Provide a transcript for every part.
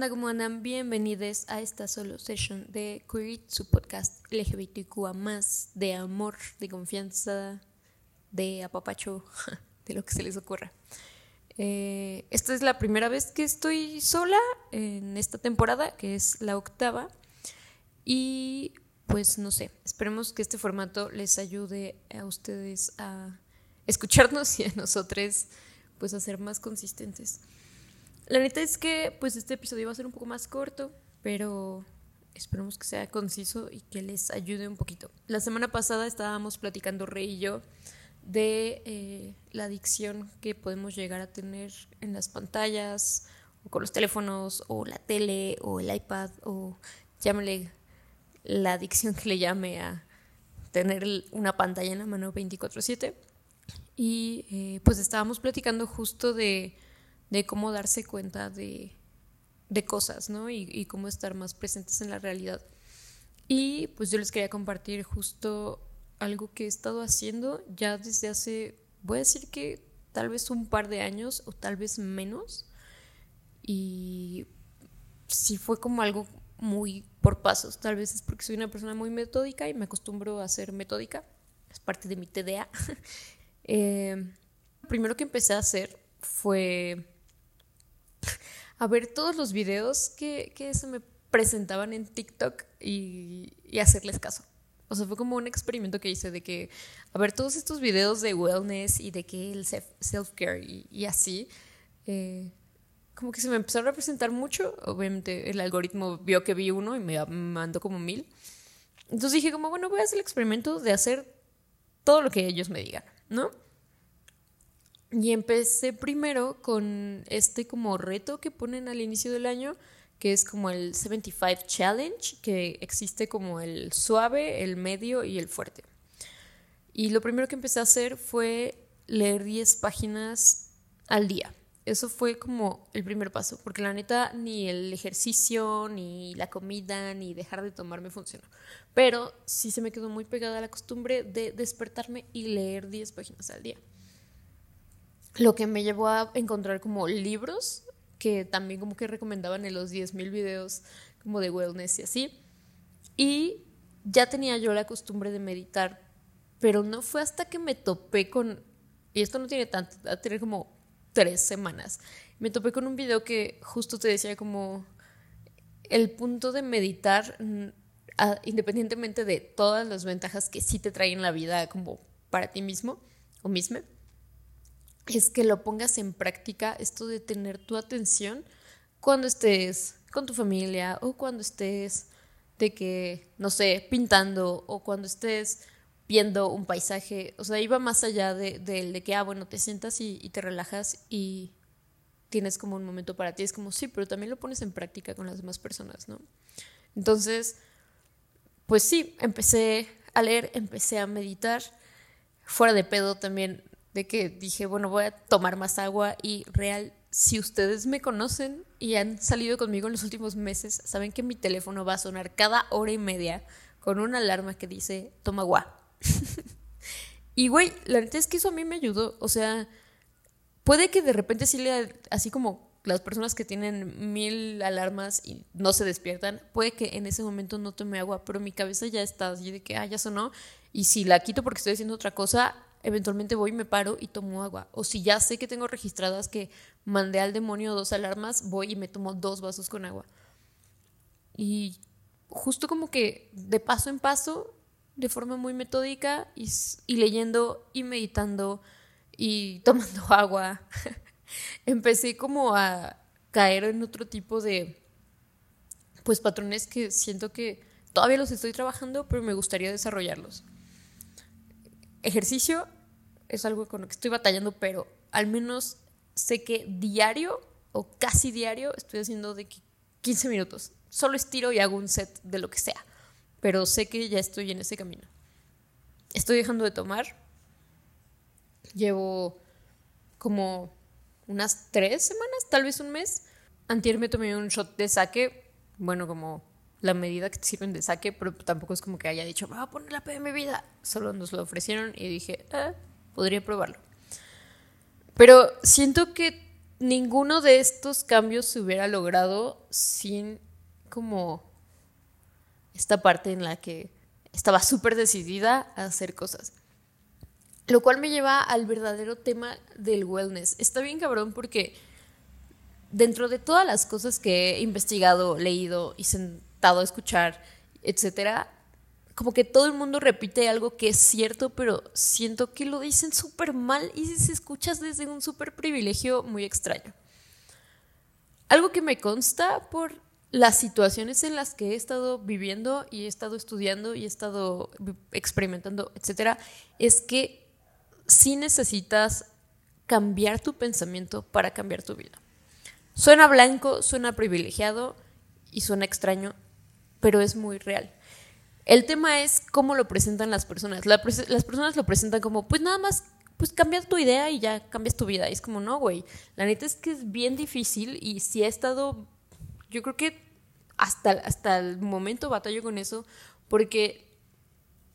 onda? ¿Cómo andan? Bienvenidos a esta solo session de Queer, su podcast LGBTQA de amor, de confianza, de apapacho, de lo que se les ocurra. Eh, esta es la primera vez que estoy sola en esta temporada, que es la octava. Y pues no sé, esperemos que este formato les ayude a ustedes a escucharnos y a nosotros pues a ser más consistentes. La neta es que pues este episodio va a ser un poco más corto, pero esperemos que sea conciso y que les ayude un poquito. La semana pasada estábamos platicando Rey y yo de eh, la adicción que podemos llegar a tener en las pantallas, o con los teléfonos, o la tele, o el iPad, o llámale la adicción que le llame a tener una pantalla en la mano 24/7. Y eh, pues estábamos platicando justo de, cómo darse cuenta de, cosas, ¿no? Y, y, cómo estar más presentes en la realidad. Y pues yo les quería compartir justo algo que he estado haciendo ya desde hace, voy a decir que tal vez un par de años o tal vez menos. Y sí fue como algo muy por pasos. Tal vez es porque soy una persona muy metódica y me acostumbro a ser metódica. Es parte de mi TDA. eh, primero que empecé a hacer fue a ver todos los videos que, que se me presentaban en TikTok y, y hacerles caso. O sea, fue como un experimento que hice de que, a ver, todos estos videos de wellness y de que el self-care y, así, eh, como que se me empezaron a presentar mucho. Obviamente el algoritmo vio que vi uno y me mandó como mil. Entonces dije como, bueno, voy a hacer el experimento de hacer todo lo que ellos me digan, ¿no? Y empecé primero con este como reto que ponen al inicio del año, que es como el 75 Challenge, que existe como el suave, el medio y el fuerte. Y lo primero que empecé a hacer fue leer 10 páginas al día. Eso fue como el primer paso, porque la neta ni el ejercicio, ni la comida, ni dejar de tomar me funcionó. Pero sí se me quedó muy pegada la costumbre de despertarme y leer 10 páginas al día. Lo que me llevó a encontrar como libros que también como que recomendaban en los 10.000 videos como de wellness y así. Y ya tenía yo la costumbre de meditar, pero no fue hasta que me topé con, y esto no tiene tanto, a tener como tres semanas, me topé con un video que justo te decía como el punto de meditar, independientemente de todas las ventajas que sí te traen la vida como para ti mismo o misma, es que lo pongas en práctica, esto de tener tu atención cuando estés con tu familia o cuando estés de que, no sé, pintando o cuando estés viendo un paisaje, o sea, iba más allá de, de, que, ah, bueno, te sientas y, y, te relajas y tienes como un momento para ti, es como, sí, pero también lo pones en práctica con las demás personas, ¿no? Entonces, pues sí, empecé a leer, empecé a meditar, fuera de pedo también de que dije, bueno, voy a tomar más agua y real, si ustedes me conocen y han salido conmigo en los últimos meses, saben que mi teléfono va a sonar cada hora y media con una alarma que dice, toma agua. y güey, la verdad es que eso a mí me ayudó, o sea, puede que de repente sí le, así como las personas que tienen mil alarmas y no se despiertan, puede que en ese momento no tome agua, pero mi cabeza ya está así de que, ah, ya sonó, y si la quito porque estoy haciendo otra cosa, eventualmente voy, me paro y tomo agua. O si ya sé que tengo registradas que mandé al demonio dos alarmas, voy y me tomo dos vasos con agua. Y justo como que de paso en paso, de forma muy metódica y, leyendo y meditando y tomando agua, empecé como a caer en otro tipo de pues patrones que siento que todavía los estoy trabajando, pero me gustaría desarrollarlos ejercicio es algo con lo que estoy batallando, pero al menos sé que diario o casi diario estoy haciendo de 15 minutos. Solo estiro y hago un set de lo que sea, pero sé que ya estoy en ese camino. Estoy dejando de tomar. Llevo como unas tres semanas, tal vez un mes. Antier me tomé un shot de saque, bueno, como la medida que te sirven de saque, pero tampoco es como que haya dicho, me voy a poner la P de mi vida. Solo nos lo ofrecieron y dije, ah, podría probarlo. Pero siento que ninguno de estos cambios se hubiera logrado sin como esta parte en la que estaba súper decidida a hacer cosas. Lo cual me lleva al verdadero tema del wellness. Está bien cabrón porque dentro de todas las cosas que he investigado, leído y a escuchar, etcétera, como que todo el mundo repite algo que es cierto, pero siento que lo dicen súper mal y se escuchas desde un súper privilegio muy extraño. Algo que me consta por las situaciones en las que he estado viviendo y he estado estudiando y he estado experimentando, etcétera, es que sí necesitas cambiar tu pensamiento para cambiar tu vida. Suena blanco, suena privilegiado y suena extraño, pero es muy real. El tema es cómo lo presentan las personas. las personas lo presentan como, pues nada más, pues cambias tu idea y ya cambias tu vida. Y es como, no, güey. La neta es que es bien difícil y si he estado, yo creo que hasta, hasta el momento batallo con eso porque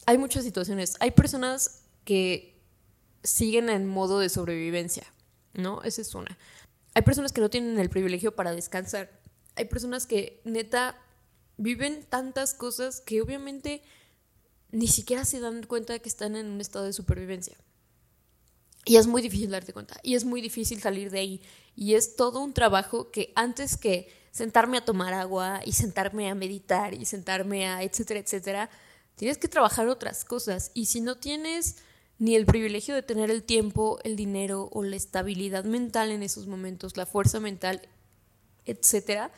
hay muchas situaciones. Hay personas que siguen en modo de sobrevivencia, ¿no? Esa es una. Hay personas que no tienen el privilegio para descansar. Hay personas que neta viven tantas cosas que obviamente ni siquiera se dan cuenta de que están en un estado de supervivencia. Y es muy difícil darte cuenta. Y es muy difícil salir de ahí. Y es todo un trabajo que antes que sentarme a tomar agua y sentarme a meditar y sentarme a etcétera, etcétera, tienes que trabajar otras cosas. Y si no tienes ni el privilegio de tener el tiempo, el dinero o la estabilidad mental en esos momentos, la fuerza mental, etcétera,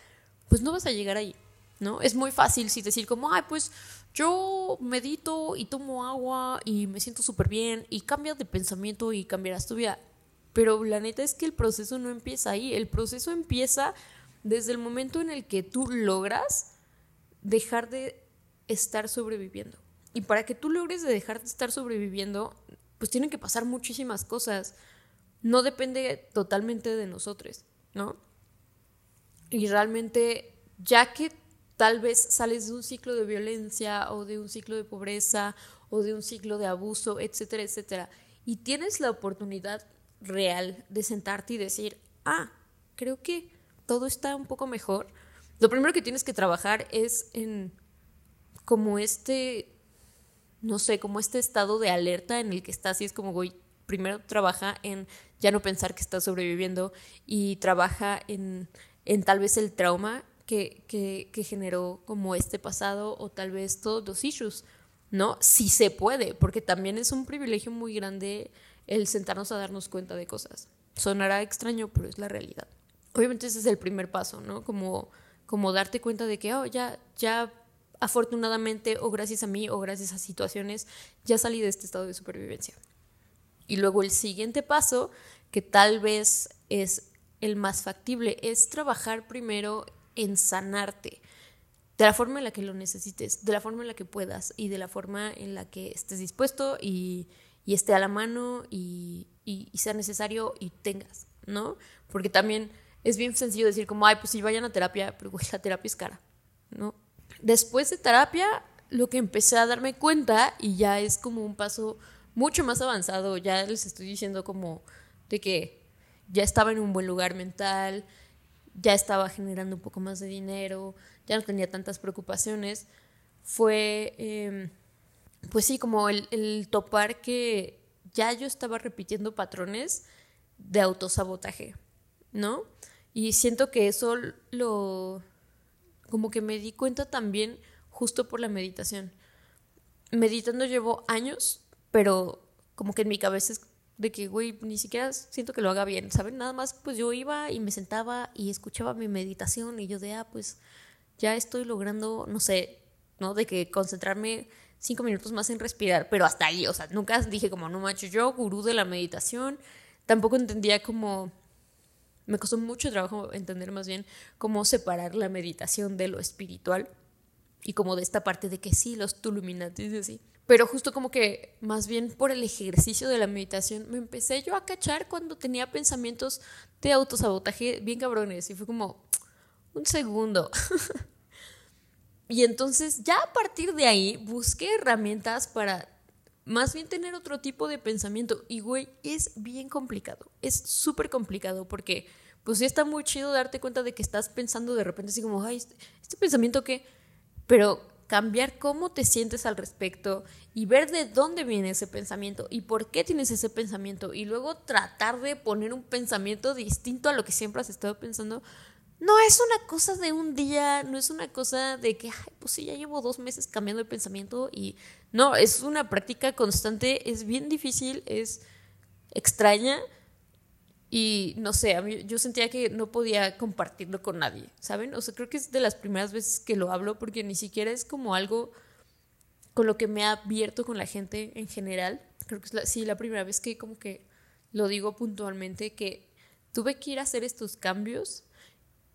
pues no vas a llegar ahí. ¿No? Es muy fácil si decir como, ay, pues yo medito y tomo agua y me siento súper bien y cambias de pensamiento y cambiarás tu vida. Pero la neta es que el proceso no empieza ahí, el proceso empieza desde el momento en el que tú logras dejar de estar sobreviviendo. Y para que tú logres de dejar de estar sobreviviendo, pues tienen que pasar muchísimas cosas. No depende totalmente de nosotros, ¿no? Y realmente, ya que Tal vez sales de un ciclo de violencia o de un ciclo de pobreza o de un ciclo de abuso, etcétera, etcétera. Y tienes la oportunidad real de sentarte y decir, ah, creo que todo está un poco mejor. Lo primero que tienes que trabajar es en como este, no sé, como este estado de alerta en el que estás y es como, voy, primero trabaja en ya no pensar que estás sobreviviendo y trabaja en, en tal vez el trauma que, generó como este pasado o tal vez todos los issues, ¿no? Si se puede, porque también es un privilegio muy grande el sentarnos a darnos cuenta de cosas. Sonará extraño, pero es la realidad. Obviamente ese es el primer paso, ¿no? Como, como darte cuenta de que, oh, ya, ya afortunadamente o gracias a mí o gracias a situaciones, ya salí de este estado de supervivencia. Y luego el siguiente paso, que tal vez es el más factible, es trabajar primero en sanarte de la forma en la que lo necesites, de la forma en la que puedas y de la forma en la que estés dispuesto y, esté a la mano y, sea necesario y tengas, ¿no? Porque también es bien sencillo decir como, ay, pues si vayan a terapia, pero la terapia es cara, ¿no? Después de terapia, lo que empecé a darme cuenta y ya es como un paso mucho más avanzado, ya les estoy diciendo como de que ya estaba en un buen lugar mental, ya estaba generando un poco más de dinero, ya no tenía tantas preocupaciones, fue, em, pues sí, como el, topar que ya yo estaba repitiendo patrones de autosabotaje, ¿no? Y siento que eso lo, como que me di cuenta también justo por la meditación. Meditando llevo años, pero como que en mi cabeza es de que, güey, ni siquiera siento que lo haga bien, ¿saben? Nada más, pues yo iba y me sentaba y escuchaba mi meditación y yo de, ah, pues ya estoy logrando, no sé, ¿no? De que concentrarme cinco minutos más en respirar, pero hasta ahí, o sea, nunca dije como, no macho, yo, gurú de la meditación, tampoco entendía como, me costó mucho trabajo entender más bien cómo separar la meditación de lo espiritual y como de esta parte de que sí, los tuluminatis y así. Pero justo como que más bien por el ejercicio de la meditación me empecé yo a cachar cuando tenía pensamientos de autosabotaje bien cabrones y fue como un segundo. y entonces ya a partir de ahí busqué herramientas para más bien tener otro tipo de pensamiento y güey, es bien complicado, es súper complicado porque pues sí está muy chido darte cuenta de que estás pensando de repente así como, ay, este, este pensamiento qué, pero cambiar cómo te sientes al respecto y ver de dónde viene ese pensamiento y por qué tienes ese pensamiento y luego tratar de poner un pensamiento distinto a lo que siempre has estado pensando, no es una cosa de un día, no es una cosa de que, ay, pues sí, ya llevo dos meses cambiando de pensamiento y no, es una práctica constante, es bien difícil, es extraña y no sé, a mí, yo sentía que no podía compartirlo con nadie, ¿saben? O sea, creo que es de las primeras veces que lo hablo porque ni siquiera es como algo con lo que me ha abierto con la gente en general. Creo que es sí, la primera vez que como que lo digo puntualmente, que tuve que ir a hacer estos cambios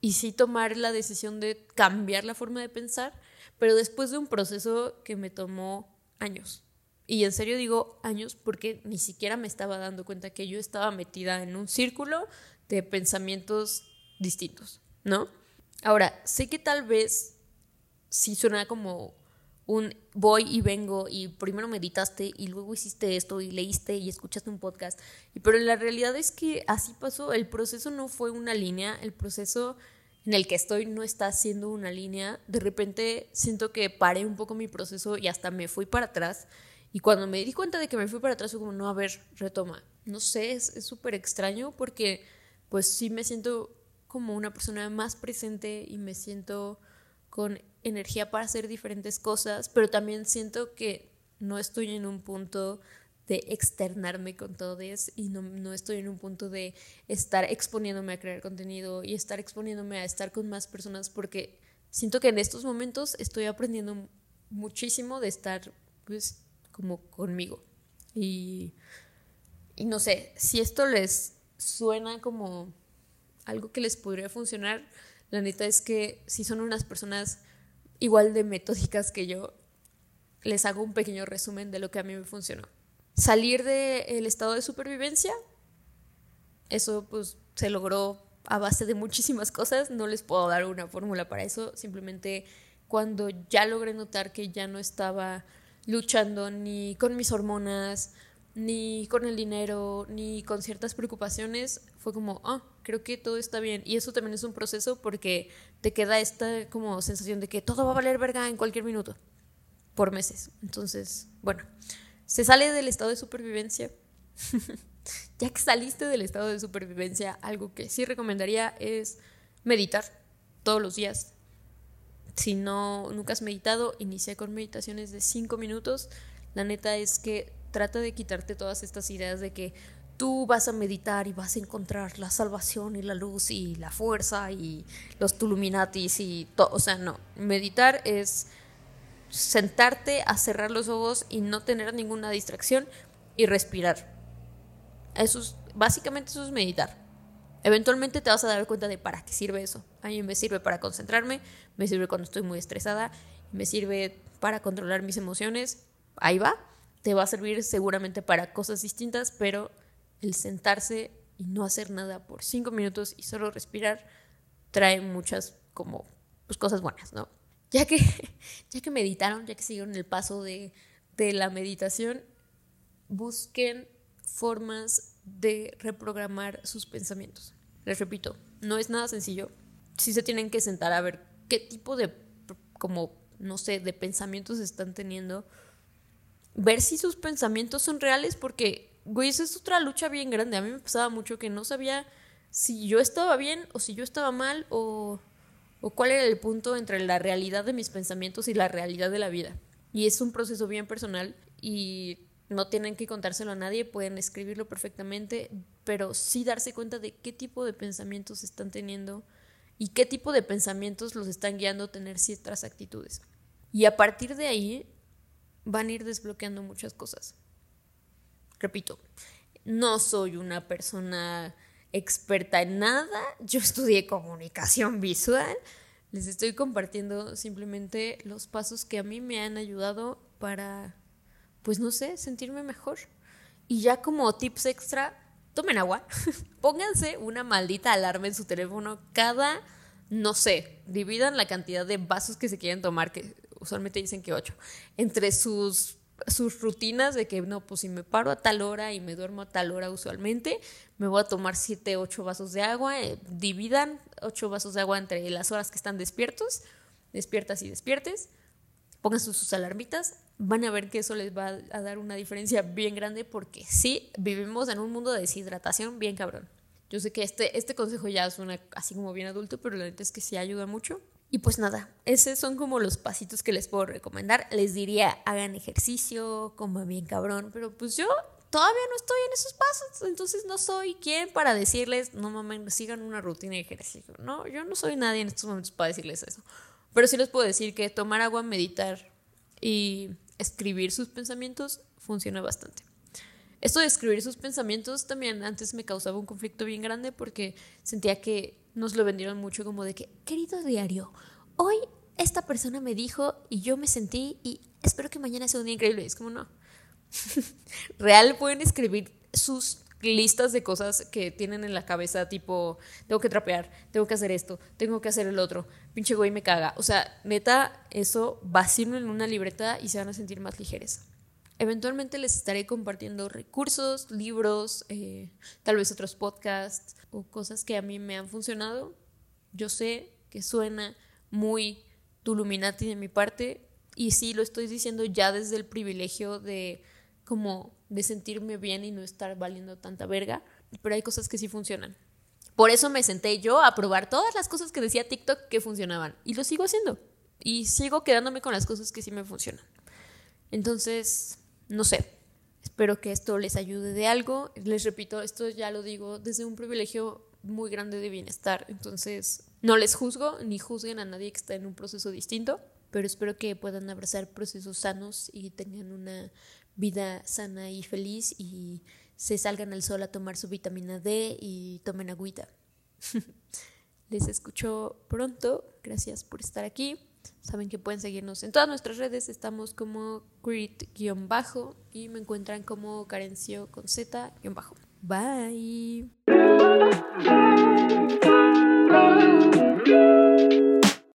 y sí tomar la decisión de cambiar la forma de pensar, pero después de un proceso que me tomó años. Y en serio digo años porque ni siquiera me estaba dando cuenta que yo estaba metida en un círculo de pensamientos distintos, ¿no? Ahora, sé que tal vez sí suena como un voy y vengo y primero meditaste y luego hiciste esto y leíste y escuchaste un podcast. Pero la realidad es que así pasó, el proceso no fue una línea, el proceso en el que estoy no está siendo una línea. De repente siento que paré un poco mi proceso y hasta me fui para atrás. Y cuando me di cuenta de que me fui para atrás, fue como, no, a ver, retoma. No sé, es súper extraño porque pues sí me siento como una persona más presente y me siento con energía para hacer diferentes cosas, pero también siento que no estoy en un punto de externarme con todo eso y no, no, estoy en un punto de estar exponiéndome a crear contenido y estar exponiéndome a estar con más personas porque siento que en estos momentos estoy aprendiendo muchísimo de estar pues como conmigo. Y, y no sé, si esto les suena como algo que les podría funcionar, la neta es que si son unas personas igual de metódicas que yo, les hago un pequeño resumen de lo que a mí me funcionó. Salir del estado de supervivencia, eso pues se logró a base de muchísimas cosas, no les puedo dar una fórmula para eso, simplemente cuando ya logré notar que ya no estaba luchando ni con mis hormonas, ni con el dinero, ni con ciertas preocupaciones, fue como, ah, creo que todo está bien. Y eso también es un proceso porque te queda esta como sensación de que todo va a valer verga en cualquier minuto, por meses. Entonces, bueno, se sale del estado de supervivencia. ya que saliste del estado de supervivencia, algo que sí recomendaría es meditar todos los días. Si no, nunca has meditado, inicia con meditaciones de 5 minutos. La neta es que trata de quitarte todas estas ideas de que tú vas a meditar y vas a encontrar la salvación y la luz y la fuerza y los tuluminatis y todo. O sea, no. Meditar es sentarte a cerrar los ojos y no tener ninguna distracción y respirar. Eso es, básicamente eso es meditar. Eventualmente te vas a dar cuenta de para qué sirve eso. A mí me sirve para concentrarme, me sirve cuando estoy muy estresada, me sirve para controlar mis emociones. Ahí va. Te va a servir seguramente para cosas distintas, pero el sentarse y no hacer nada por cinco minutos y solo respirar trae muchas como pues, cosas buenas, ¿no? ya que, ya que meditaron, ya que siguieron el paso de, de la meditación, busquen formas de reprogramar sus pensamientos. Les repito, no es nada sencillo. Sí se tienen que sentar a ver qué tipo de, como, no sé, de pensamientos están teniendo. Ver si sus pensamientos son reales, porque, güey, esa es otra lucha bien grande. A mí me pasaba mucho que no sabía si yo estaba bien o si yo estaba mal o o cuál era el punto entre la realidad de mis pensamientos y la realidad de la vida. Y es un proceso bien personal y no tienen que contárselo a nadie, pueden escribirlo perfectamente, pero sí darse cuenta de qué tipo de pensamientos están teniendo y qué tipo de pensamientos los están guiando a tener ciertas actitudes. Y a partir de ahí van a ir desbloqueando muchas cosas. Repito, no soy una persona experta en nada, yo estudié comunicación visual, les estoy compartiendo simplemente los pasos que a mí me han ayudado para, pues no sé, sentirme mejor. Y ya como tips extra, tomen agua, pónganse una maldita alarma en su teléfono cada, no sé, dividan la cantidad de vasos que se quieren tomar, que usualmente dicen que ocho, entre sus sus rutinas de que no, pues si me paro a tal hora y me duermo a tal hora usualmente, me voy a tomar 7, 8 vasos de agua, eh, dividan 8 vasos de agua entre las horas que están despiertos, despiertas y despiertes, pongan sus, alarmitas, van a ver que eso les va a dar una diferencia bien grande porque sí, vivimos en un mundo de deshidratación bien cabrón. Yo sé que este, este consejo ya suena así como bien adulto, pero la verdad es que sí ayuda mucho. Y pues nada, esos son como los pasitos que les puedo recomendar. Les diría, hagan ejercicio, coman bien cabrón, pero pues yo todavía no estoy en esos pasos, entonces no soy quien para decirles, no mames, sigan una rutina de ejercicio. No, yo no soy nadie en estos momentos para decirles eso. Pero sí les puedo decir que tomar agua, meditar y escribir sus pensamientos funciona bastante. Esto de escribir sus pensamientos también antes me causaba un conflicto bien grande porque sentía que nos lo vendieron mucho como de que, querido diario, hoy esta persona me dijo y yo me sentí y espero que mañana sea un día increíble. Es como no. Real pueden escribir sus listas de cosas que tienen en la cabeza, tipo, tengo que trapear, tengo que hacer esto, tengo que hacer el otro, pinche güey me caga. O sea, neta, eso vacío en una libreta y se van a sentir más ligeros. Eventualmente les estaré compartiendo recursos, libros, eh, tal vez otros podcasts o cosas que a mí me han funcionado. Yo sé que suena muy Tuluminati de mi parte y sí lo estoy diciendo ya desde el privilegio de como de sentirme bien y no estar valiendo tanta verga, pero hay cosas que sí funcionan. Por eso me senté yo a probar todas las cosas que decía TikTok que funcionaban y lo sigo haciendo y sigo quedándome con las cosas que sí me funcionan. Entonces, no sé, espero que esto les ayude de algo. Les repito, esto ya lo digo desde un privilegio muy grande de bienestar. Entonces, no les juzgo ni juzguen a nadie que está en un proceso distinto, pero espero que puedan abrazar procesos sanos y tengan una vida sana y feliz y se salgan al sol a tomar su vitamina D y tomen agüita. Les escucho pronto. Gracias por estar aquí. Saben que pueden seguirnos en todas nuestras redes. Estamos como Crit-bajo y me encuentran como Carencio con Z-bajo. Bye.